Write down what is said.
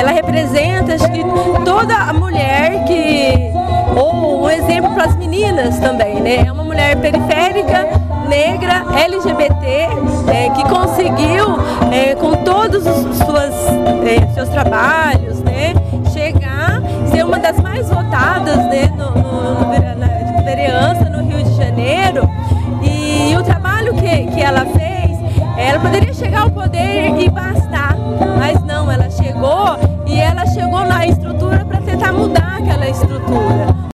Ela representa, acho que, toda mulher que. Ou um exemplo para as meninas também, né? É uma mulher periférica, negra, LGBT, é, que conseguiu, é, com todos os suas, é, seus trabalhos, né? Chegar, ser uma das mais votadas né, no, no, no, na vereança no Rio de Janeiro. E, e o trabalho que, que ela fez, ela poderia chegar ao poder e bastar estrutura para